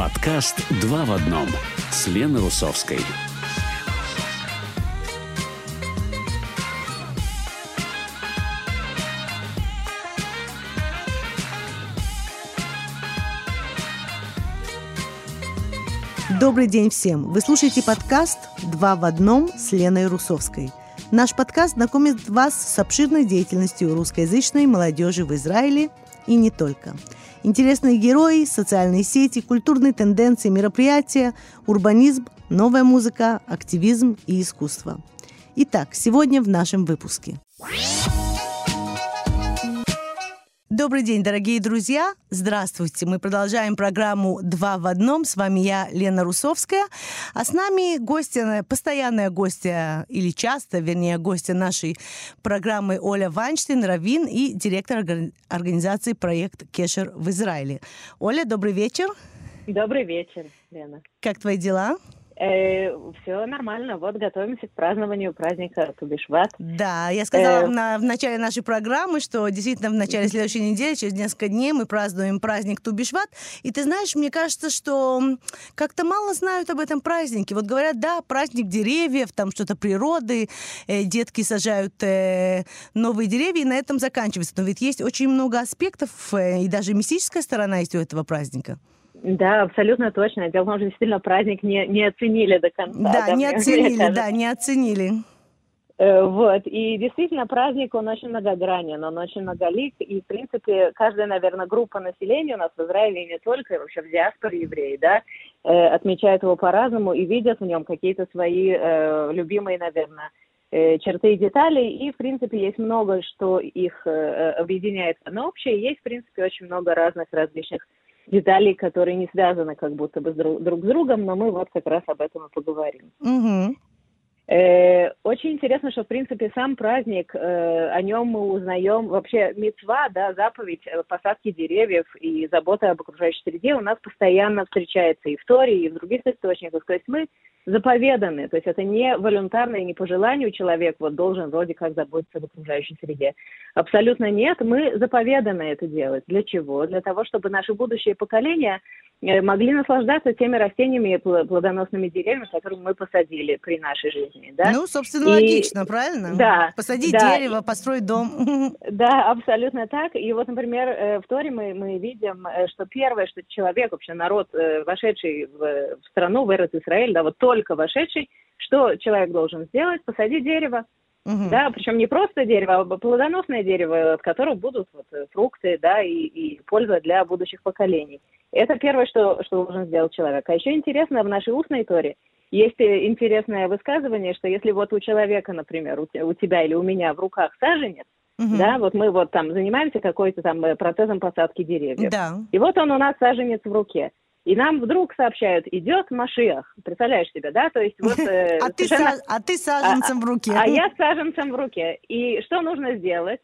Подкаст «Два в одном» с Леной Русовской. Добрый день всем! Вы слушаете подкаст «Два в одном» с Леной Русовской. Наш подкаст знакомит вас с обширной деятельностью русскоязычной молодежи в Израиле и не только. Интересные герои, социальные сети, культурные тенденции, мероприятия, урбанизм, новая музыка, активизм и искусство. Итак, сегодня в нашем выпуске. Добрый день, дорогие друзья! Здравствуйте! Мы продолжаем программу «Два в одном». С вами я, Лена Русовская. А с нами гостья, постоянная гостья, или часто, вернее, гостья нашей программы Оля Вайнштейн, Равин и директор организации «Проект Кешер» в Израиле. Оля, добрый вечер! Добрый вечер, Лена. Как твои дела? Э, все нормально. Вот готовимся к празднованию праздника Тубишват. Да, я сказала э, на, в начале нашей программы, что действительно в начале следующей недели, через несколько дней, мы празднуем праздник Тубишват. И ты знаешь, мне кажется, что как-то мало знают об этом празднике. Вот говорят, да, праздник деревьев, там что-то природы, э, детки сажают э, новые деревья, и на этом заканчивается. Но ведь есть очень много аспектов, э, и даже мистическая сторона есть у этого праздника. Да, абсолютно точно. Дело в том, что действительно праздник не, не оценили до конца. Да, да не оценили, да, не оценили. Э, вот, и действительно праздник, он очень многогранен, он очень многолик, и, в принципе, каждая, наверное, группа населения у нас в Израиле, и не только, и вообще в диаспоре евреи, да, э, отмечают его по-разному и видят в нем какие-то свои э, любимые, наверное, э, черты и детали, и, в принципе, есть много, что их объединяет на общее, есть, в принципе, очень много разных различных деталей, которые не связаны как будто бы друг, друг с другом, но мы вот как раз об этом и поговорим. Угу. Э, очень интересно, что, в принципе, сам праздник, э, о нем мы узнаем, вообще мецва, да, заповедь э, посадки деревьев и забота об окружающей среде у нас постоянно встречается и в Торе, и в других источниках. То есть мы заповеданы, то есть это не волюнтарно и не по желанию человек вот должен вроде как заботиться об окружающей среде. Абсолютно нет, мы заповеданы это делать. Для чего? Для того, чтобы наши будущие поколения Э, могли наслаждаться теми растениями и плодоносными деревьями, которые мы посадили при нашей жизни. Да? Ну, собственно, и... логично, правильно? Да. Посадить да. дерево, построить дом. Да, абсолютно так. И вот, например, э, в Торе мы, мы видим, э, что первое, что человек, вообще народ, вошедший в, в страну, в Эрот Израиль, да, вот только вошедший, что человек должен сделать? Посадить дерево. Угу. Да, причем не просто дерево, а плодоносное дерево, от которого будут вот, фрукты, да, и, и польза для будущих поколений. Это первое, что, что должен сделать человек. А еще интересно, в нашей устной торе есть э, интересное высказывание, что если вот у человека, например, у, у тебя или у меня в руках саженец, Угу. Да, вот мы вот там занимаемся какой-то там э, процессом посадки деревьев. Да. И вот он у нас саженец в руке. И нам вдруг сообщают, идет Машиах. Представляешь себе, да? То есть вот... Э, а, ты са... а ты саженцем а, в руке. А я саженцем в руке. И что нужно сделать?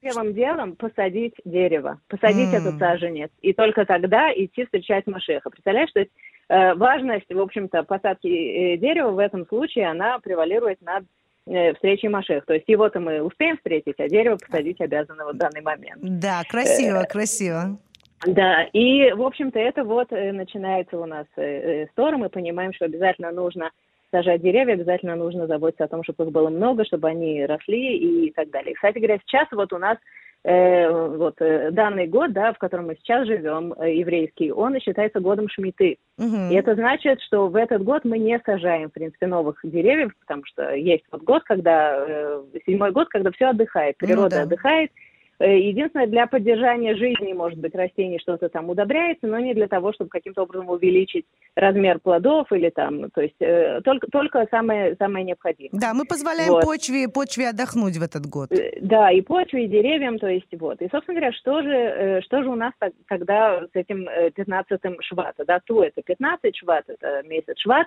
Первым делом посадить дерево, посадить mm. этот саженец. И только тогда идти встречать Машеха. Представляешь, то есть э, важность, в общем-то, посадки э, дерева в этом случае, она превалирует над э, встречей Машех. То есть его-то мы успеем встретить, а дерево посадить обязаны в данный момент. Да, красиво, э, красиво. Да, и, в общем-то, это вот э, начинается у нас э, с Тора. Мы понимаем, что обязательно нужно сажать деревья, обязательно нужно заботиться о том, чтобы их было много, чтобы они росли и так далее. Кстати говоря, сейчас вот у нас э, вот э, данный год, да, в котором мы сейчас живем, э, еврейский, он считается годом Шмиты. Угу. И это значит, что в этот год мы не сажаем, в принципе, новых деревьев, потому что есть вот год, когда, э, седьмой год, когда все отдыхает, природа ну, да. отдыхает, Э, единственное, для поддержания жизни, может быть, растений что-то там удобряется, но не для того, чтобы каким-то образом увеличить размер плодов или там, то есть э, только, только самое, самое необходимое. Да, мы позволяем вот. почве, почве отдохнуть в этот год. Э, да, и почве, и деревьям, то есть вот. И, собственно говоря, что же, что же у нас тогда с этим 15-м швата, да, ту это 15 шват, это месяц шват,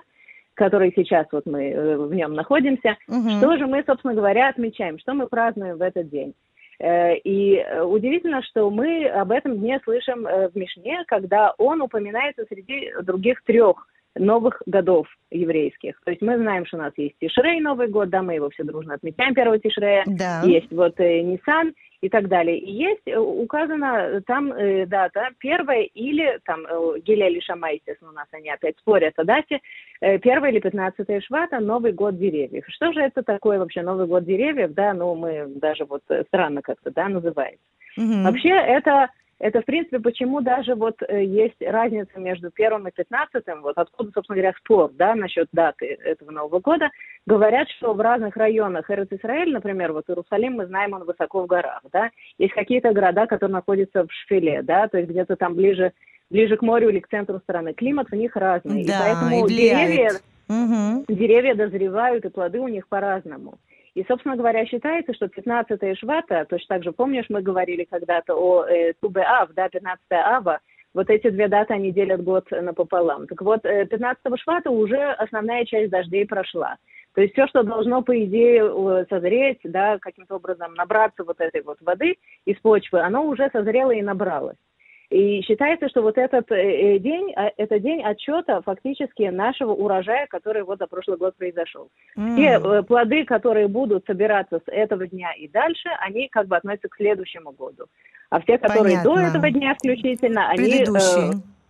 который сейчас вот мы в нем находимся. Угу. Что же мы, собственно говоря, отмечаем, что мы празднуем в этот день? Э, и э, удивительно, что мы об этом дне слышим э, в Мишне, когда он упоминается среди других трех новых годов еврейских. То есть мы знаем, что у нас есть Тишрей Новый год, да, мы его все дружно отмечаем, первого Тишрея. Да. Есть вот э, Нисан, и так далее. И есть э, указана там э, дата первая или там э, Гиля или Шама, естественно, у нас они опять спорят о дате, э, первая или пятнадцатая Швата, Новый год деревьев. Что же это такое вообще Новый год деревьев, да, ну мы даже вот э, странно как-то, да, называется. Mm-hmm. Вообще это это, в принципе, почему даже вот э, есть разница между первым и пятнадцатым, вот откуда, собственно говоря, спор, да, насчет даты этого Нового года. Говорят, что в разных районах Эрец Израиль, например, вот Иерусалим, мы знаем, он высоко в горах, да, есть какие-то города, которые находятся в шпиле, да, то есть где-то там ближе, ближе к морю или к центру страны. Климат у них разный, да, и поэтому и деревья, угу. деревья дозревают, и плоды у них по-разному. И, собственно говоря, считается, что 15 Швата, точно так же, помнишь, мы говорили когда-то о э, Тубе Ав, да, 15 Ава, вот эти две даты, они делят год напополам. Так вот, 15 э, Швата уже основная часть дождей прошла. То есть все, что должно, по идее, созреть, да, каким-то образом набраться вот этой вот воды из почвы, оно уже созрело и набралось. И считается, что вот этот э, э, день, а, это день отчета фактически нашего урожая, который вот за прошлый год произошел. Mm. Все э, плоды, которые будут собираться с этого дня и дальше, они как бы относятся к следующему году. А все, которые Понятно. до этого дня включительно, они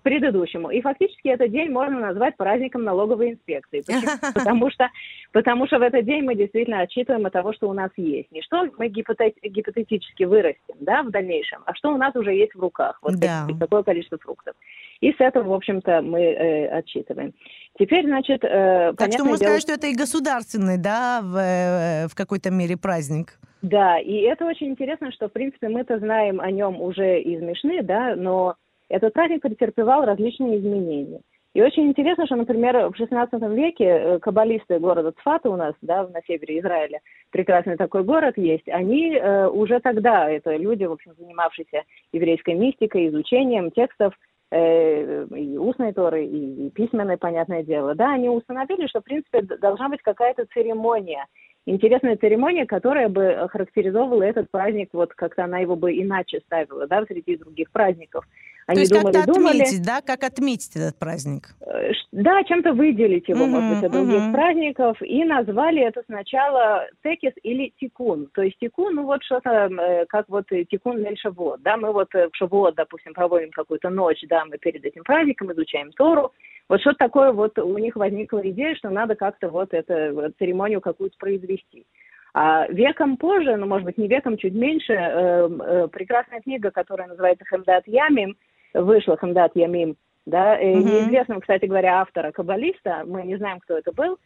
предыдущему. И фактически этот день можно назвать праздником налоговой инспекции. Потому что, потому что в этот день мы действительно отчитываем от того, что у нас есть. Не что мы гипотетически вырастем да, в дальнейшем, а что у нас уже есть в руках. Вот да. такое количество фруктов. И с этого, в общем-то, мы э, отчитываем. Теперь, значит, э, Так что можно дело... сказать, что это и государственный, да, в, э, в какой-то мере праздник. Да, и это очень интересно, что, в принципе, мы-то знаем о нем уже из Мишны, да, но этот праздник претерпевал различные изменения. И очень интересно, что, например, в XVI веке э, каббалисты города Цфата у нас, да, на севере Израиля, прекрасный такой город есть, они э, уже тогда, это люди, в общем, занимавшиеся еврейской мистикой, изучением текстов, э, и устной торы, и, и письменной, понятное дело, да, они установили, что, в принципе, должна быть какая-то церемония, интересная церемония, которая бы характеризовала этот праздник, вот как-то она его бы иначе ставила, да, среди других праздников. Они То есть думали, как-то думали, отметить, да, как отметить этот праздник? Э, да, чем-то выделить его, uh-huh, может быть, от других uh-huh. праздников, и назвали это сначала текис или тикун. То есть тикун, ну вот что-то, э, как вот тикун лель шавуот, да, мы вот э, в шавуот, допустим, проводим какую-то ночь, да, мы перед этим праздником изучаем Тору, вот что такое вот у них возникла идея, что надо как-то вот эту церемонию какую-то произвести. А веком позже, ну, может быть, не веком, чуть меньше, э, э, прекрасная книга, которая называется «Хемдат Ямим», вышла Хамдат Ямим, да, mm-hmm. неизвестным, кстати говоря, автора каббалиста, мы не знаем, кто это был,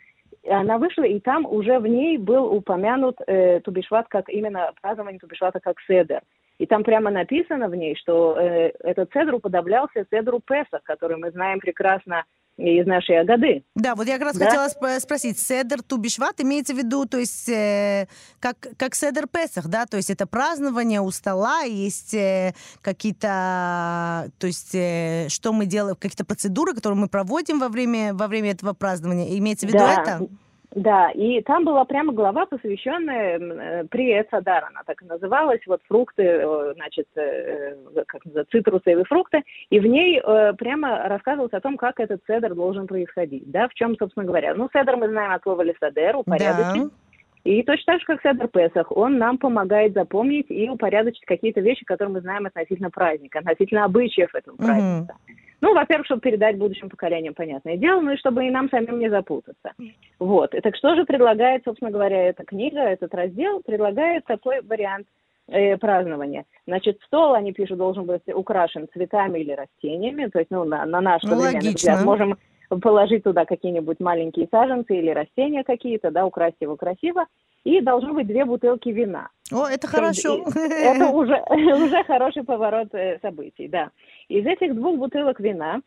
она вышла, и там уже в ней был упомянут э, Тубишват как именно празднование Тубишвата как седер. И там прямо написано в ней, что э, этот седр уподоблялся седру Песах, который мы знаем прекрасно из нашей Агады. Да, вот я как раз да? хотела сп- спросить, Седер Тубишват имеется в виду, то есть э, как, как Седер Песах, да, то есть это празднование у стола, есть э, какие-то, то есть э, что мы делаем, какие-то процедуры, которые мы проводим во время, во время этого празднования, имеется в виду да. это? Да, и там была прямо глава, посвященная э, при она так и называлась, вот фрукты, э, значит, э, как называется, цитрусовые фрукты, и в ней прямо рассказывалось о том, как этот цедр должен происходить, да, в чем, собственно говоря. Ну, цедр мы знаем от слова лисадер, упорядочить. Да. И точно так же, как Седр Песах, он нам помогает запомнить и упорядочить какие-то вещи, которые мы знаем относительно праздника, относительно обычаев этого праздника. Mm-hmm. Ну, во-первых, чтобы передать будущим поколениям, понятное дело, ну и чтобы и нам самим не запутаться. Вот. И так что же предлагает, собственно говоря, эта книга, этот раздел? Предлагает такой вариант э, празднования. Значит, стол, они пишут, должен быть украшен цветами или растениями, то есть, ну, на, на наш ну, взгляд, можем положить туда какие-нибудь маленькие саженцы или растения какие-то, да, украсть его красиво, и должно быть две бутылки вина. О, это хорошо. Это уже, уже хороший поворот э, событий, да. Из этих двух бутылок вина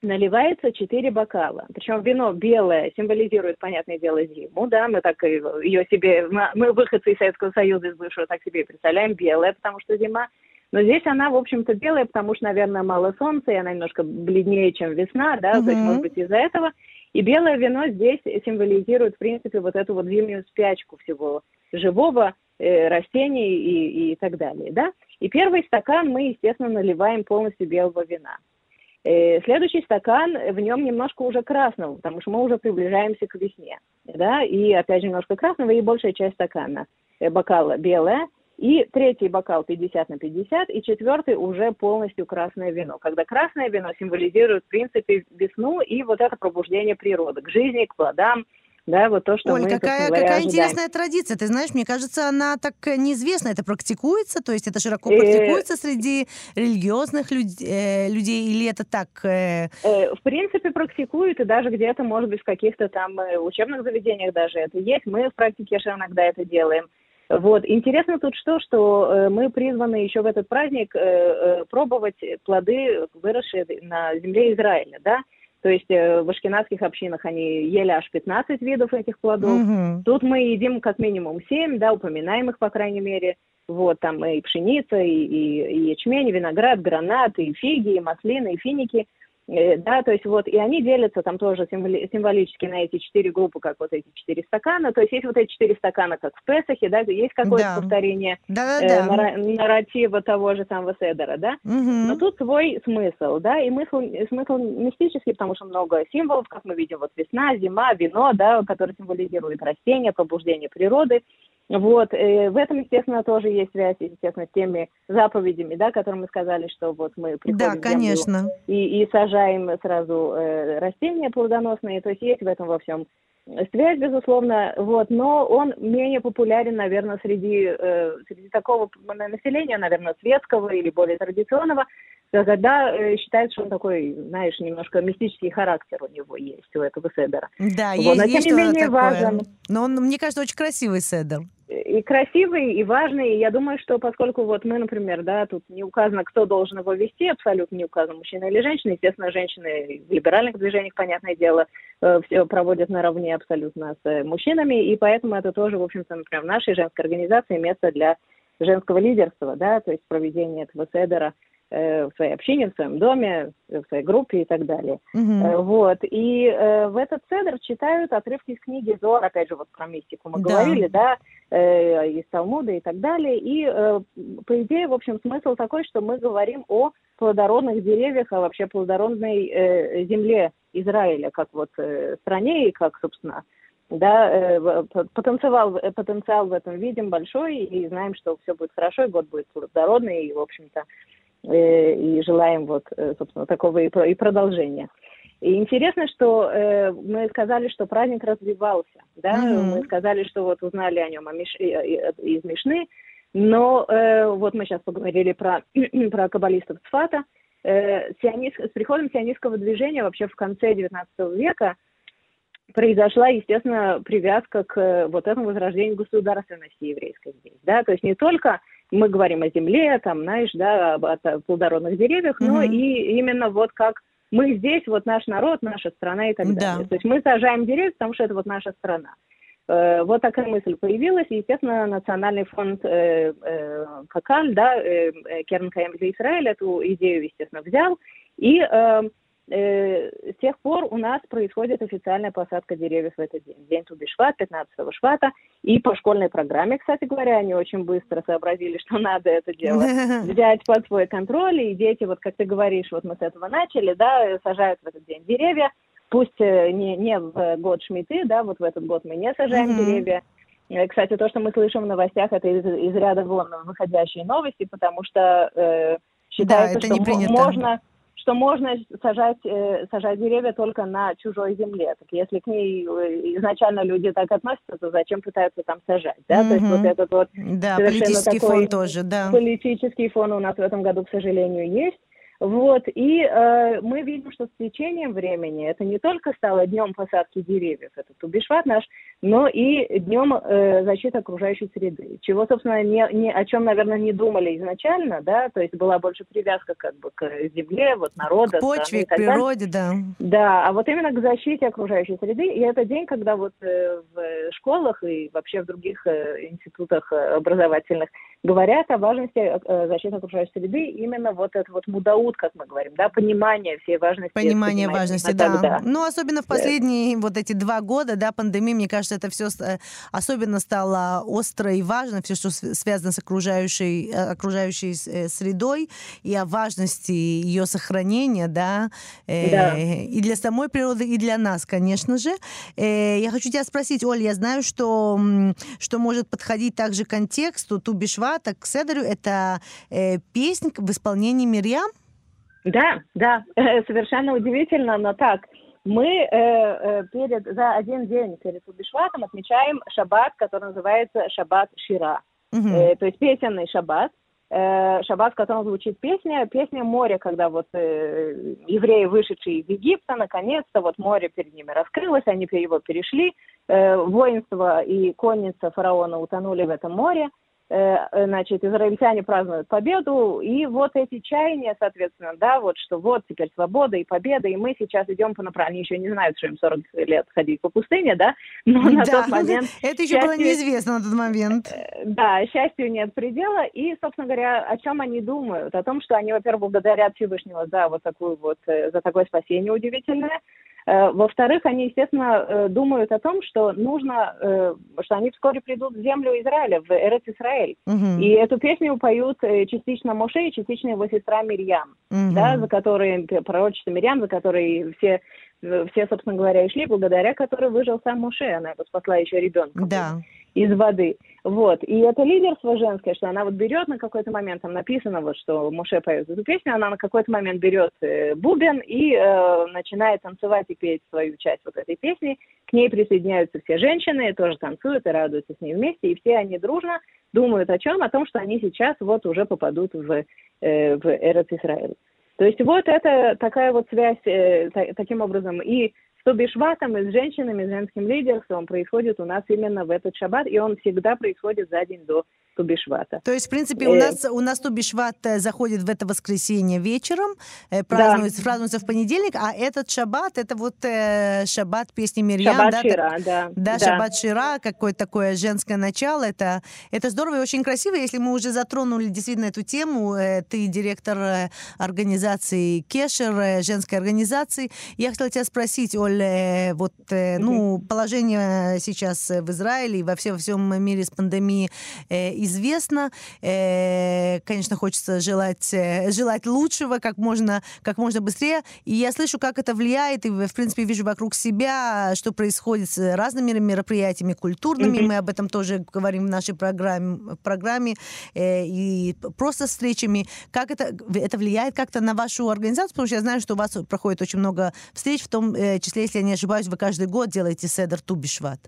наливается четыре бокала. Причем вино белое символизирует, понятное дело, зиму, да, мы так ее себе, мы выходцы из Советского Союза, из бывшего, так себе представляем, белое, потому что зима. Но здесь она, в общем-то, белая, потому что, наверное, мало солнца, и она немножко бледнее, чем весна, да, mm-hmm. то есть, может быть, из-за этого. И белое вино здесь символизирует, в принципе, вот эту вот зимнюю спячку всего живого, растений и, и так далее, да. И первый стакан мы, естественно, наливаем полностью белого вина. Э, следующий стакан, в нем немножко уже красного, потому что мы уже приближаемся к весне, да, и опять же немножко красного и большая часть стакана, э, бокала белая, И третий бокал 50 на 50, и четвертый уже полностью красное вино. Когда красное вино символизирует, в принципе, весну и вот это пробуждение природы к жизни, к плодам, да, вот то, что Оль, мы, какая, говоря, какая ожидаем. интересная традиция. Ты знаешь, мне кажется, она так неизвестна. Это практикуется? То есть это широко практикуется среди религиозных люд, э, людей? Или это так? Э... Э, в принципе, практикуют, и даже где-то, может быть, в каких-то там э, учебных заведениях даже это есть. Мы в практике же иногда это делаем. Вот. Интересно тут что, что э, мы призваны еще в этот праздник э, э, пробовать плоды, выросшие на земле Израиля, да. То есть э, в ашкенадских общинах они ели аж 15 видов этих плодов. Мгм. Тут мы едим как минимум 7, да, упоминаем их, по крайней мере. Вот, там и пшеница, и, и, и ячмень, и виноград, гранат, и фиги, и маслины, и финики. Э, Да, то есть вот, и они делятся там тоже символи- символически на эти четыре группы, как вот эти четыре стакана. То есть есть вот эти четыре стакана, как в Песахе, да, есть какое-то Да. повторение э, нара- нарратива того же самого Седера, да. Мгм. Но тут свой смысл, да, и смысл, смысл мистический, потому что много символов, как мы видим, вот весна, зима, вино, да, которые символизируют растения, пробуждение природы. Вот, э, в этом, естественно, тоже есть связь, естественно, с теми заповедями, да, которые мы сказали, что вот мы приходим Да, конечно. и, и сажаем сразу э, растения плодоносные, то есть есть в этом во всем связь, безусловно, вот, но он менее популярен, наверное, среди, э, среди такого населения, наверное, светского или более традиционного, когда э, считается, что он такой, знаешь, немножко мистический характер у него есть, у этого седера. Да, Вот, есть, но есть тем не что-то менее такое. важен. Но он, мне кажется, очень красивый седер. и красивый, и важный. И я думаю, что поскольку вот мы, например, да, тут не указано, кто должен его вести, абсолютно не указано, мужчина или женщина. Естественно, женщины в либеральных движениях, понятное дело, э, все проводят наравне абсолютно с э, мужчинами, и поэтому это тоже, в общем-то, например, в нашей женской организации место для женского лидерства, да, то есть проведение этого седера в своей общине, в своем доме, э, в своей группе и так далее. Э, Вот. И э, в этот седер читают отрывки из книги Зор, опять же, вот про мистику мы Да. говорили, да, э, из Талмуда и так далее. И, э, по идее, в общем, смысл такой, что мы говорим о плодородных деревьях, а вообще плодородной э, земле Израиля, как вот э, стране и как, собственно, да, э, потенциал, э, потенциал в этом видим большой, и знаем, что все будет хорошо, и год будет плодородный, и, в общем-то, э, и желаем вот, э, собственно, такого и, про- и продолжения. И интересно, что э, мы сказали, что праздник развивался, да, Мгм. мы сказали, что вот узнали о нем о Миш- э, э, из Мишны, но э, вот мы сейчас поговорили про, про каббалистов Цфата. Э, сионист- с приходом сионистского движения вообще в конце XIX века произошла, естественно, привязка к э, вот этому возрождению государственности еврейской здесь, да, то есть не только мы говорим о земле, там, знаешь, да, об, о плодородных деревьях, но Мгм. и именно вот как мы здесь, вот наш народ, наша страна и так Да. далее. То есть мы сажаем деревья, потому что это вот наша страна. Э, Вот такая мысль появилась, и, естественно, Национальный фонд э, э, Какаль, да, э, э, Керн Каем для Израиля эту идею, естественно, взял, и э, э, с тех пор у нас происходит официальная посадка деревьев в этот день. День Тубишват, 15 швата, и по школьной программе, кстати говоря, они очень быстро сообразили, что надо это дело взять под свой контроль, и дети, вот как ты говоришь, вот мы с этого начали, да, сажают в этот день деревья, пусть э, не, не в год Шмиты, да, вот в этот год мы не сажаем Мгм. деревья. Э, Кстати, то, что мы слышим в новостях, это из, из ряда вон выходящие новости, потому что э, считается, это что не принято. можно что можно сажать, э, сажать деревья только на чужой земле. Так если к ней э, изначально люди так относятся, то зачем пытаются там сажать? Да? То есть вот этот вот Да, политический такой фон тоже, да. политический фон у нас в этом году, к сожалению, есть. Вот, и э, мы видим, что с течением времени это не только стало днем посадки деревьев, это Тубишват наш, но и днем э, защиты окружающей среды, чего, собственно, не, не, о чем, наверное, не думали изначально, да, то есть была больше привязка как бы к земле, вот народа, К почве, страны к природе, да. Да, а вот именно к защите окружающей среды, и это день, когда вот э, в школах и вообще в других э, институтах э, образовательных говорят о важности э, защиты окружающей среды, именно вот это вот мудаут, как мы говорим, да, понимание всей важности. Понимание важности, да. тогда. Ну, особенно в Да. последние вот эти два года, да, пандемии, мне кажется, это все особенно стало остро и важно, все, что св- связано с окружающей, э, окружающей э, средой, и о важности ее сохранения, да, э, Да. и для самой природы, и для нас, конечно же. Э, я хочу тебя спросить, Оль, я знаю, что, что может подходить также к контексту Тубишват, Бишвата к Седеру. Это э, песня в исполнении Мирьям? Да, да, совершенно удивительно, но так. Мы э, э, перед, за один день перед Тубишватом отмечаем шаббат, который называется шаббат Шира. Угу. Э, то есть песенный шаббат. Э, шаббат, в котором звучит песня, песня моря, когда вот э, евреи, вышедшие из Египта, наконец-то вот море перед ними раскрылось, они его перешли, э, воинство и конница фараона утонули в этом море, Э, значит, израильтяне празднуют победу, и вот эти чаяния, соответственно, да, вот что вот теперь свобода и победа, и мы сейчас идем по направлению, еще не знают, что им 40 лет ходить по пустыне, да, но да, на тот момент... Это еще счастью, было неизвестно на тот момент. Э, да, счастью нет предела, и, собственно говоря, о чем они думают? О том, что они, во-первых, благодарят Всевышнего за вот такую вот, э, за такое спасение удивительное, Э, во-вторых, они, естественно, э, думают о том, что нужно, э, что они вскоре придут в землю Израиля, в Эрец Израиль. Угу. И эту песню поют частично Моше и частично его сестра Мирьям, угу. да, за которой, пророчество Мирьям, за которой все все, собственно говоря, и шли, благодаря которой выжил сам Моше. Она его спасла еще ребенком. Да из воды. Вот. И это лидерство женское, что она вот берет на какой-то момент, там написано вот, что Муше поет эту песню, она на какой-то момент берет э, бубен и э, начинает танцевать и петь свою часть вот этой песни. К ней присоединяются все женщины, тоже танцуют и радуются с ней вместе, и все они дружно думают о чем? О том, что они сейчас вот уже попадут в, э, в Эрец Израиль. То есть вот это такая вот связь э, таким образом. И что бешватом и с женщинами, с женским лидерством происходит у нас именно в этот шаббат, и он всегда происходит за день до Тубишвата. То есть, в принципе, у э, нас, у нас Тубишват э, заходит в это воскресенье вечером, празднуется, да. празднуется в понедельник, а этот шаббат, это вот э, шаббат песни Мирьям. Шаббат да, Шира, так, да. Да, да. шаббат Шира, какое-то такое женское начало. Это, это здорово и очень красиво. Если мы уже затронули действительно эту тему, э, ты директор организации Кешер, женской организации, я хотела тебя спросить, Оль, э, вот, э, ну, положение сейчас в Израиле и во, все, во всем мире с пандемией э, известно. Э, конечно, хочется желать, э, желать лучшего как можно, как можно быстрее. И я слышу, как это влияет, и, в принципе, вижу вокруг себя, что происходит с разными мероприятиями культурными. Mm-hmm. Мы об этом тоже говорим в нашей программе, программе э, и просто встречами. Как это, это влияет как-то на вашу организацию? Потому что я знаю, что у вас проходит очень много встреч, в том числе, если я не ошибаюсь, вы каждый год делаете Седер Тубишват.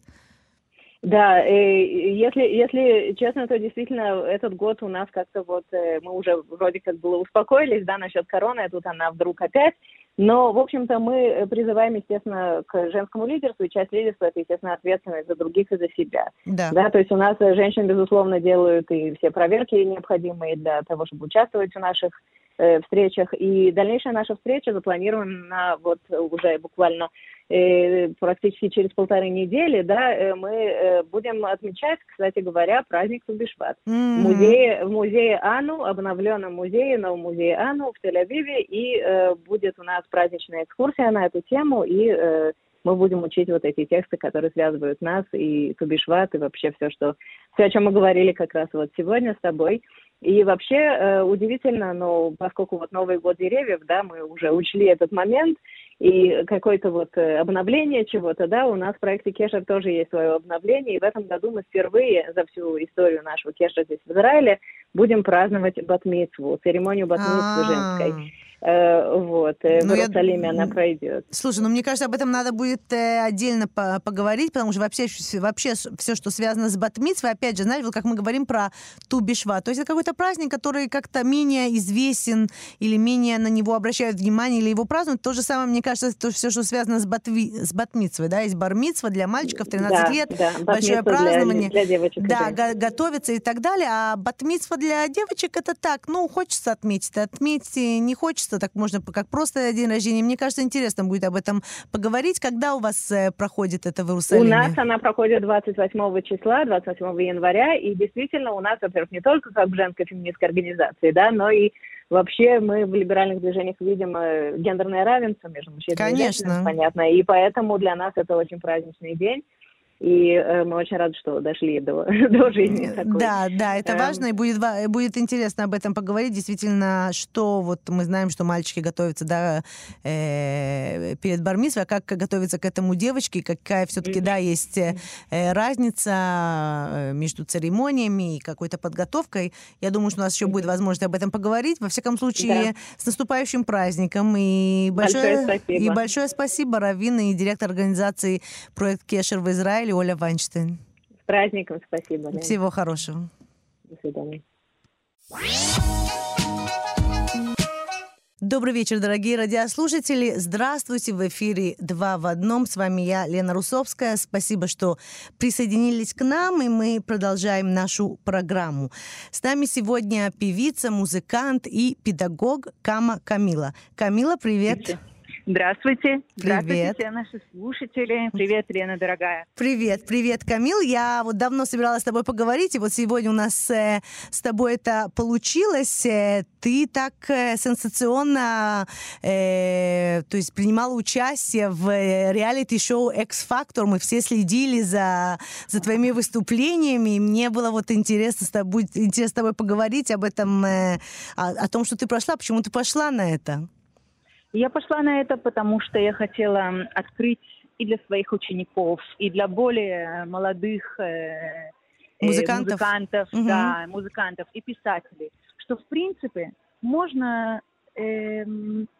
Да, если, если честно, то действительно этот год у нас как-то вот, э, мы уже вроде как было успокоились, да, насчет короны, а тут она вдруг опять. Но, в общем-то, мы призываем, естественно, к женскому лидерству, и часть лидерства – это, естественно, ответственность за других и за себя. Да. да. То есть у нас женщины, безусловно, делают и все проверки необходимые для того, чтобы участвовать в наших э, встречах. И дальнейшая наша встреча запланирована на вот уже буквально э, практически через полторы недели, да, э, мы э, будем отмечать, кстати говоря, праздник Тубишват. Mm-hmm. В музее, в музее Ану, обновленном музее, новом музее Ану в Тель-Авиве, и э, будет у нас праздничная экскурсия на эту тему, и э, мы будем учить вот эти тексты, которые связывают нас и Тубишват, и вообще все, что, все, о чем мы говорили как раз вот сегодня с тобой. И вообще э, удивительно, но поскольку вот Новый год деревьев, да, мы уже учли этот момент, и какое-то вот э, обновление чего-то, да, у нас в проекте Кешер тоже есть свое обновление, и в этом году мы впервые за всю историю нашего Кешера здесь в Израиле будем праздновать батмицву, церемонию батмицвы женской. Э, вот, э, ну, в Иерусалиме я... она пройдет. Слушай, ну мне кажется, об этом надо будет э, отдельно по поговорить, потому что вообще, вообще все, что связано с батмитсвой, опять же, знаешь, вот как мы говорим про Тубишва, то есть это какой-то праздник, который как-то менее известен или менее на него обращают внимание или его празднуют. То же самое, мне кажется, то все, что связано с, батви, с батмитсвой, да, есть бармитсва для мальчиков 13 да, лет, да, большое празднование. Для, для девочек. Да, да. готовиться и так далее, а батмитсва для девочек это так, ну, хочется отметить, отметьте, не хочется хочется, так можно как просто день рождения. Мне кажется, интересно будет об этом поговорить. Когда у вас э, проходит это в Иерусалиме? У нас она проходит 28 числа, 28 января, и действительно у нас, во-первых, не только как женской феминистской организации, да, но и Вообще мы в либеральных движениях видим э, гендерное равенство между мужчинами Конечно. и женщинами, понятно. И поэтому для нас это очень праздничный день. И э, мы очень рады, что дошли до, до жизни такой. Да, да, это эм... важно, и будет, будет интересно об этом поговорить. Действительно, что вот мы знаем, что мальчики готовятся да, э, перед бармисвой, а как готовятся к этому девочки, какая все-таки, да, есть э, разница э, между церемониями и какой-то подготовкой. Я думаю, что у нас еще будет возможность об этом поговорить. Во всяком случае, да. с наступающим праздником. И большое, большое спасибо. И большое спасибо, Равин и директор организации «Проект Кешер» в Израиле Израиле Оля Вайнштейн. С праздником, спасибо. Да. Всего хорошего. До свидания. Добрый вечер, дорогие радиослушатели. Здравствуйте. В эфире «Два в одном». С вами я, Лена Русовская. Спасибо, что присоединились к нам, и мы продолжаем нашу программу. С нами сегодня певица, музыкант и педагог Кама Камила. Камила, привет. Привет. Здравствуйте. Привет. Здравствуйте, все наши слушатели. Привет, Лена, дорогая. Привет, привет, Камил. Я вот давно собиралась с тобой поговорить, и вот сегодня у нас э, с тобой это получилось. Э, ты так э, сенсационно, э, то есть принимала участие в э, реалити-шоу X-Factor. Мы все следили за, за твоими выступлениями, и мне было вот интересно с тобой, интересно с тобой поговорить об этом, э, о, о том, что ты прошла, почему ты пошла на это. Я пошла на это, потому что я хотела открыть и для своих учеников, и для более молодых э, э музыкантов, музыкантов угу. да, музыкантов и писателей, что в принципе можно э,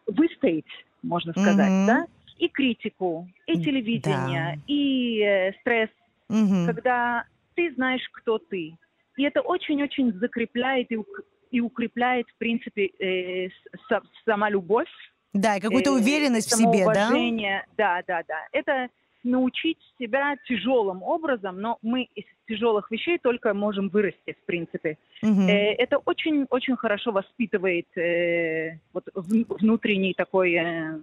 выстоять, можно сказать, угу. да, и критику, и телевидение, да. и э, стресс, угу. когда ты знаешь, кто ты. И это очень-очень закрепляет и, и укрепляет, в принципе, э, сама любовь да, и какую-то э, уверенность в себе, да? Да, да, да. Это научить себя тяжелым образом, но мы из тяжелых вещей только можем вырасти, в принципе. Угу. Это очень-очень хорошо воспитывает э, вот внутренний такой э,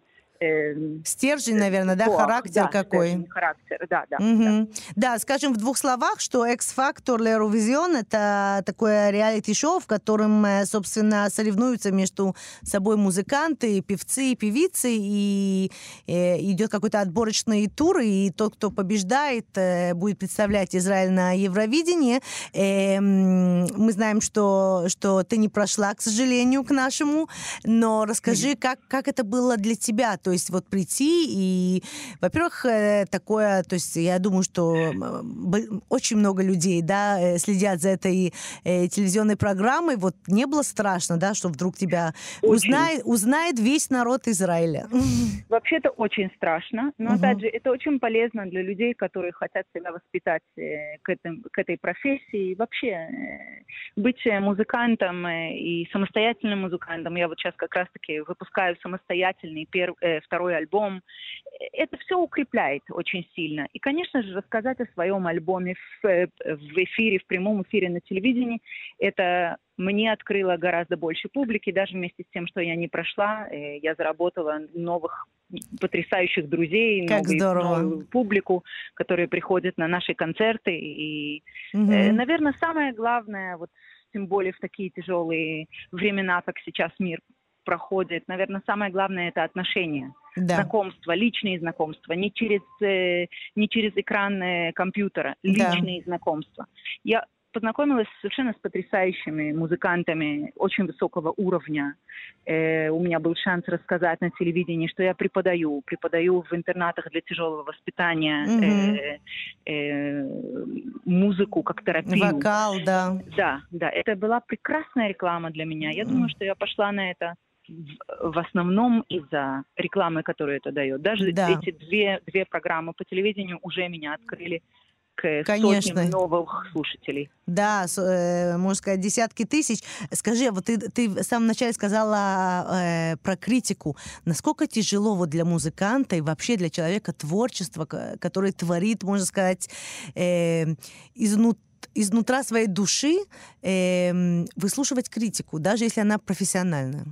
стержень, наверное, да, характер да, какой. Характер, да, да, угу. да. Да, скажем в двух словах, что X-Factor L'Eurovision это такое реалити-шоу, в котором, э, собственно, соревнуются между собой музыканты, певцы и певицы, и э, идет какой-то отборочный тур, и тот, кто побеждает, э, будет представлять Израиль на Евровидении. Э, мы знаем, что, что ты не прошла, к сожалению, к нашему, но расскажи, как, как это было для тебя, то есть вот прийти и, во-первых, э, такое, то есть я думаю, что очень много людей, да, э, следят за этой э, телевизионной программой, вот не было страшно, да, что вдруг тебя узнает, узнает весь народ Израиля? Вообще-то очень страшно, но, угу. опять же, это очень полезно для людей, которые хотят себя воспитать к, этом, к этой профессии. Вообще, быть музыкантом и самостоятельным музыкантом, я вот сейчас как раз-таки выпускаю самостоятельный второй альбом. Это все укрепляет очень сильно. И, конечно же, рассказать о своем альбоме в, в эфире, в прямом эфире на телевидении, это мне открыло гораздо больше публики, даже вместе с тем, что я не прошла, э, я заработала новых потрясающих друзей, как здорово. новую публику, которые приходят на наши концерты. И, угу. э, наверное, самое главное, вот тем более в такие тяжелые времена, как сейчас мир проходит, наверное, самое главное это отношения, да. знакомства, личные знакомства, не через э, не через экран э, компьютера, личные да. знакомства. Я познакомилась совершенно с потрясающими музыкантами очень высокого уровня. Э, у меня был шанс рассказать на телевидении, что я преподаю. Преподаю в интернатах для тяжелого воспитания mm-hmm. э, э, музыку как терапию. Вокал, да. Да, да. Это была прекрасная реклама для меня. Я mm-hmm. думаю, что я пошла на это в основном из-за рекламы, которую это дает. Даже да. эти две, две программы по телевидению уже меня открыли к Конечно. сотням новых слушателей. Да, э, можно сказать, десятки тысяч. Скажи, вот ты, ты в самом начале сказала э, про критику. Насколько тяжело вот для музыканта и вообще для человека творчество, который творит, можно сказать, э, изнутри изнутра своей души э, выслушивать критику, даже если она профессиональная?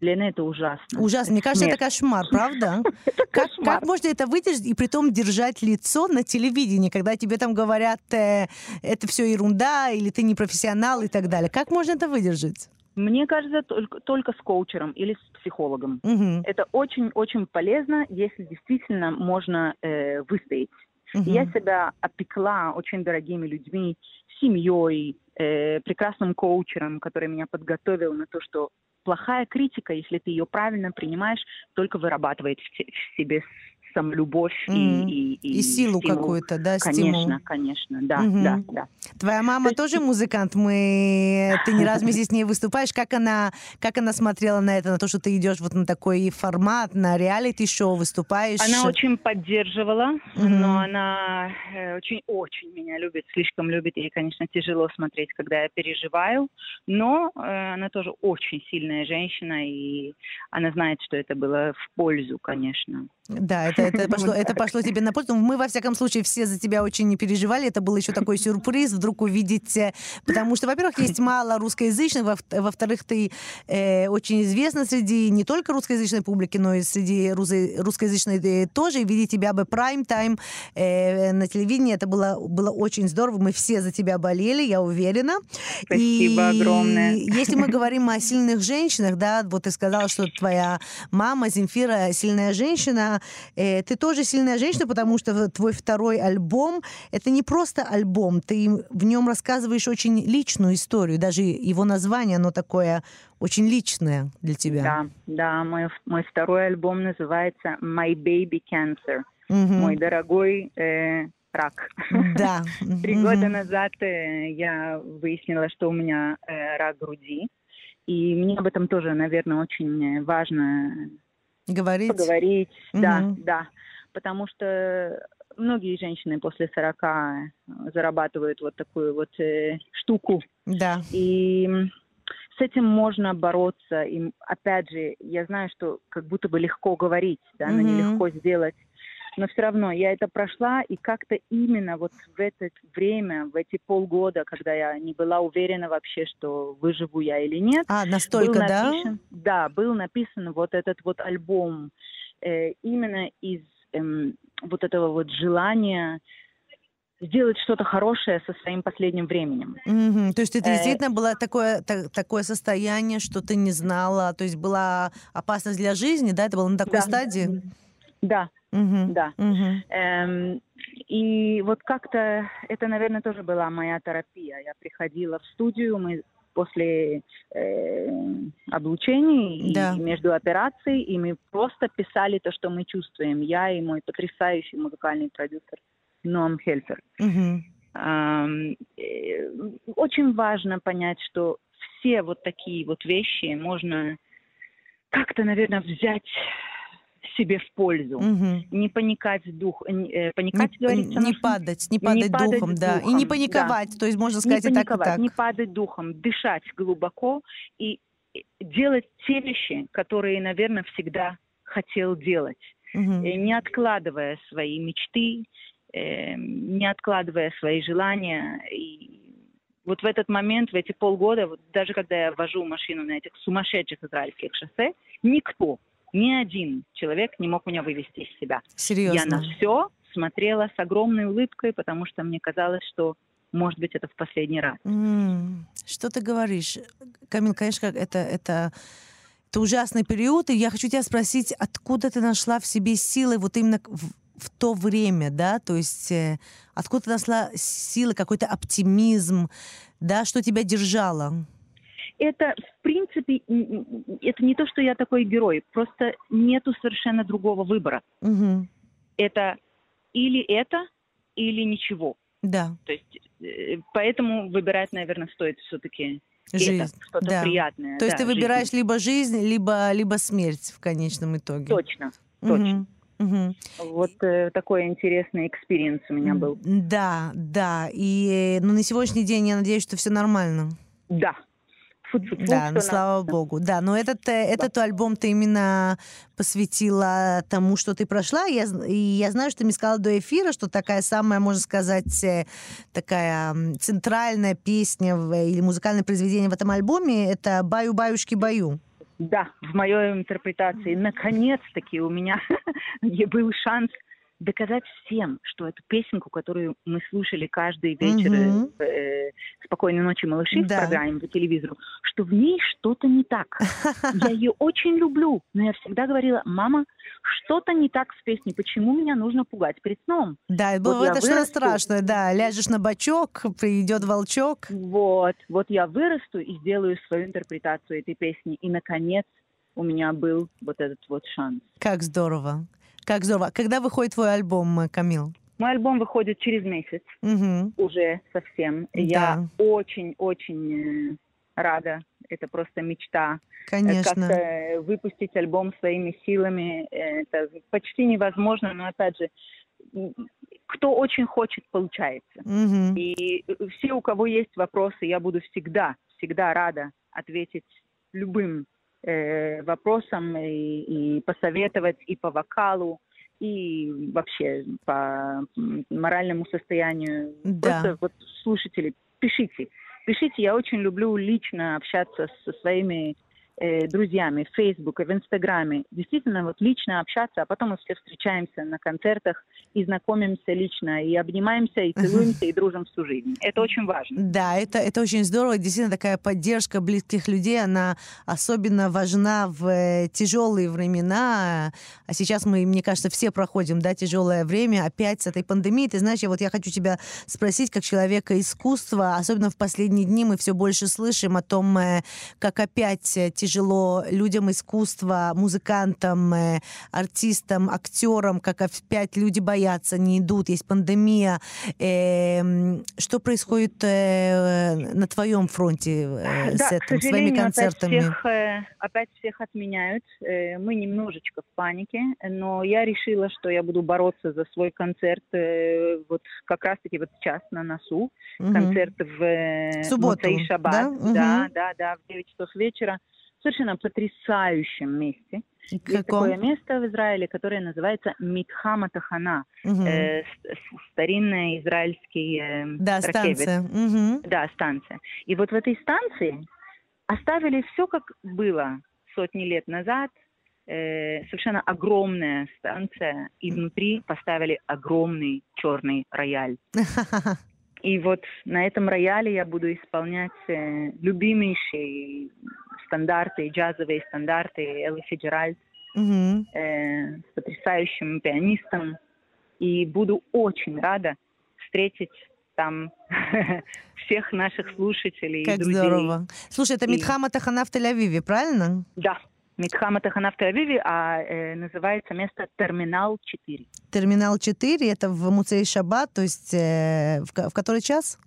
Лена, это ужасно. Ужасно. Мне кажется, это кошмар, правда? Как, как можно это выдержать и при том держать лицо на телевидении, когда тебе там говорят, э, это все ерунда, или ты не профессионал и так далее? Как можно это выдержать? Мне кажется, только, только с коучером или с психологом. Угу. Это очень-очень полезно, если действительно можно э, выстоять Угу. Я себя опекла очень дорогими людьми, семьей, э, прекрасным коучером, который меня подготовил на то, что плохая критика, если ты ее правильно принимаешь, только вырабатывает в, в себе самолюбовь mm-hmm. и, и, и, силу какую-то, да, конечно, стимул. Конечно, конечно, да, mm-hmm. да, да. Твоя мама есть... тоже музыкант? Мы, ты не раз вместе с ней выступаешь. Как она, как она смотрела на это, на то, что ты идешь вот на такой формат, на реалити-шоу выступаешь? Она очень поддерживала, mm-hmm. но она э, меня любит, слишком любит. Ей, конечно, тяжело смотреть, когда я переживаю, но э, она тоже очень сильная женщина, и она знает, что это было в пользу, конечно. Да, это, это, пошло, это пошло тебе на пользу. Мы, во всяком случае, все за тебя очень не переживали. Это был еще такой сюрприз вдруг увидеть. Э, потому что, во-первых, есть мало русскоязычных, во-вторых, ты э, очень известна среди не только русскоязычной публики, но и среди русскоязычной э, тоже. И видеть тебя бы прайм-тайм э, на телевидении, это было, было очень здорово. Мы все за тебя болели, я уверена. Спасибо и огромное. Если мы говорим о сильных женщинах, да, вот ты сказала, что твоя мама Земфира сильная женщина, э, ты тоже сильная женщина, потому что твой второй альбом — это не просто альбом, ты в нем рассказываешь очень личную историю, даже его название, оно такое очень личное для тебя. Да, да, мой, мой второй альбом называется «My Baby Cancer», угу. «Мой дорогой э, рак». Да. Три года назад э, я выяснила, что у меня э, рак груди, и мне об этом тоже, наверное, очень важно Говорить? Поговорить, угу. да, да. Потому что многие женщины после 40 э, зарабатывают вот такую вот э, штуку. Да. И с этим можно бороться. И опять же, я знаю, что как будто бы легко говорить, да, но mm нелегко сделать но все равно я это прошла, и как-то именно вот в это время, в эти полгода, когда я не была уверена вообще, что выживу я или нет. А, настолько, написан, да? Да, был написан вот этот вот альбом э, именно из э, вот этого вот желания сделать что-то хорошее со своим последним временем. Mm-hmm. То есть это э, действительно было такое, так, такое состояние, что ты не знала, то есть была опасность для жизни, да? Это было на такой да. стадии? Да, Угу. Да. Угу. Эм, и вот как-то это, наверное, тоже была моя терапия. Я приходила в студию, мы после э, облучений да. и между операцией, и мы просто писали то, что мы чувствуем. Я и мой потрясающий музыкальный продюсер Ноам Хельфер. Угу. Эм, э, очень важно понять, что все вот такие вот вещи можно как-то, наверное, взять себе в пользу. Угу. Не паникать дух, э, паникать, не, говорится, не падать, не падать, не духом, падать да, духом, и не паниковать, да. то есть можно сказать не и так, и так. Не падать духом, дышать глубоко и делать те вещи, которые, наверное, всегда хотел делать, угу. не откладывая свои мечты, э, не откладывая свои желания и вот в этот момент, в эти полгода, вот даже когда я вожу машину на этих сумасшедших израильских шоссе, никто ни один человек не мог меня вывести из себя. Серьезно? Я на все смотрела с огромной улыбкой, потому что мне казалось, что может быть, это в последний раз. Mm. Что ты говоришь? Камил, конечно, это, это, это ужасный период, и я хочу тебя спросить, откуда ты нашла в себе силы вот именно в, в то время, да, то есть э, откуда ты нашла силы, какой-то оптимизм, да, что тебя держало? Это, в принципе, это не то, что я такой герой, просто нету совершенно другого выбора. Угу. Это или это, или ничего. Да. То есть, э, поэтому выбирать, наверное, стоит все-таки жизнь, что-то да. приятное. То есть да, ты выбираешь жизнь. либо жизнь, либо, либо смерть в конечном итоге. Точно, точно. Угу. Вот э, такой интересный experience у меня был. Да, да. И ну, на сегодняшний день я надеюсь, что все нормально. Да, Фу -фу да, ну, слава богу. Да, но этот, э, этот да. альбом ты именно посвятила тому, что ты прошла. Я, и я знаю, что ты мне сказала до эфира, что такая самая, можно сказать, э, такая центральная песня в, или музыкальное произведение в этом альбоме — это «Баю-баюшки-баю». Да, в моей интерпретации. Наконец-таки у меня был шанс доказать всем, что эту песенку, которую мы слушали каждый вечер mm-hmm. э, «Спокойной ночи, малыши» да. в программе по телевизору, что в ней что-то не так. Я ее очень люблю, но я всегда говорила, мама, что-то не так с песней, почему меня нужно пугать перед сном? Да, было вот это что-то страшное, да, ляжешь на бочок, придет волчок. Вот, вот я вырасту и сделаю свою интерпретацию этой песни, и, наконец, у меня был вот этот вот шанс. Как здорово. Как здорово. Когда выходит твой альбом, э, Камил? Мой альбом выходит через месяц угу. уже совсем. Да. Я очень-очень э, рада. Это просто мечта. Конечно. Как-то выпустить альбом своими силами, это почти невозможно, но опять же, кто очень хочет, получается. Угу. И все, у кого есть вопросы, я буду всегда, всегда рада ответить любым э, вопросам и, и посоветовать и по вокалу, и вообще по моральному состоянию. Да. Просто вот слушатели, пишите. Пишите, я очень люблю лично общаться со своими э, друзьями в Фейсбуке, в Инстаграме. Действительно, вот лично общаться, а потом мы все встречаемся на концертах и знакомимся лично, и обнимаемся, и целуемся, и дружим всю жизнь. Это очень важно. Да, это, это очень здорово. Действительно, такая поддержка близких людей, она особенно важна в э, тяжелые времена. А сейчас мы, мне кажется, все проходим, да, тяжелое время опять с этой пандемией. Ты знаешь, я вот я хочу тебя спросить, как человека искусства, особенно в последние дни мы все больше слышим о том, э, как опять тяжело тяжело людям искусства, музыкантам, э, артистам, актерам, как опять люди боятся, не идут, есть пандемия. Э, что происходит э, на твоем фронте э, да, с этим, своими концертами? Опять всех, опять всех отменяют. Мы немножечко в панике, но я решила, что я буду бороться за свой концерт вот как раз-таки вот сейчас на носу. Угу. Концерт в э, Субботу, Шаббат. Да? Угу. да, да, да, в 9 часов вечера совершенно потрясающем месте. Каком? Есть такое место в Израиле, которое называется Митхама Тахана, угу. э, старинная израильский э, да, станция. Угу. Да, станция. И вот в этой станции оставили все как было сотни лет назад. Э, совершенно огромная станция, и внутри поставили огромный черный рояль. И вот на этом рояле я буду исполнять э, любимейшие стандарты, джазовые стандарты Эллы Фиджеральд mm-hmm. э, с потрясающим пианистом. И буду очень рада встретить там всех наших слушателей как и друзей. здорово. Слушай, это Митхама Тахана в Тель-Авиве, правильно? Да. Митхама Тахана в Тель-Авиве, а э, называется место Терминал 4. Терминал 4, это в Муцей Шаббат, то есть э, в, в который час?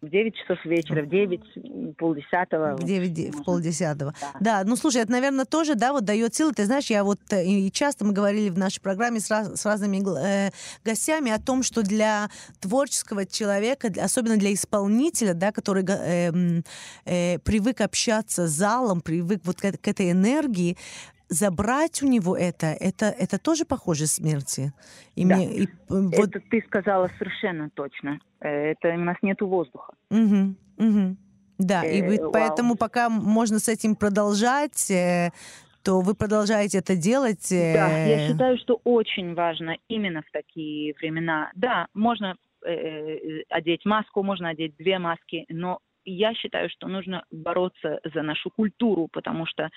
В 9 часов вечера, в 9, полдесятого. В 9, в полдесятого. Да. да, ну слушай, это, наверное, тоже, да, вот дает силы. Ты знаешь, я вот, э, и часто мы говорили в нашей программе с, раз, с разными э, гостями о том, что для творческого человека, особенно для исполнителя, да, который э, э, привык общаться с залом, привык вот к, к этой энергии, забрать у него это, это, это тоже похоже смерти. И да. мне, и, вот... Это ты сказала совершенно точно. Э, это у нас нету воздуха. Угу, угу. Да, э, и вау. поэтому пока можно с этим продолжать, э, то вы продолжаете это делать. Э... Да, я считаю, что очень важно именно в такие времена. Да, можно э, э, одеть маску, можно одеть две маски, но я считаю, что нужно бороться за нашу культуру, потому что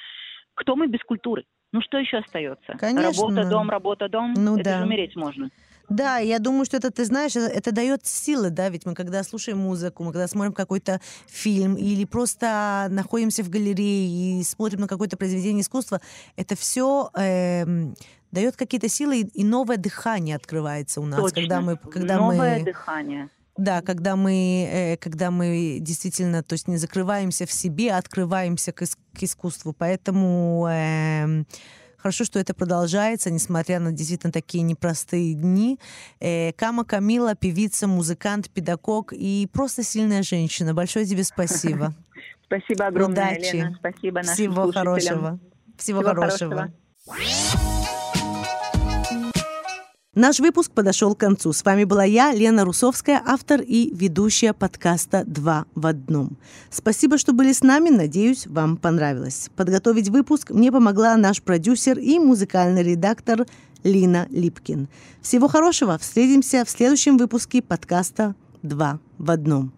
кто мы без культуры? Ну что еще остается? Конечно. Работа, дом, работа, дом. Ну, это да. же умереть можно. Да, я думаю, что это, ты знаешь, это, это дает силы, да, ведь мы когда слушаем музыку, мы когда смотрим какой-то фильм или просто находимся в галерее и смотрим на какое-то произведение искусства, это все э, эм, дает какие-то силы и, и новое дыхание открывается у нас, Точно. когда мы, когда новое мы дыхание. Да, когда мы, э, когда мы действительно, то есть не закрываемся в себе, а открываемся к, к искусству. Поэтому э, хорошо, что это продолжается, несмотря на действительно такие непростые дни. Э, Кама Камила, певица, музыкант, педагог и просто сильная женщина. Большое тебе спасибо. Спасибо огромное, Удачи. Лена. Спасибо нашим Всего хорошего. Всего, Всего хорошего. хорошего. Наш выпуск подошел к концу. С вами была я, Лена Русовская, автор и ведущая подкаста «Два в одном». Спасибо, что были с нами. Надеюсь, вам понравилось. Подготовить выпуск мне помогла наш продюсер и музыкальный редактор Лина Липкин. Всего хорошего. Встретимся в следующем выпуске подкаста «Два в одном».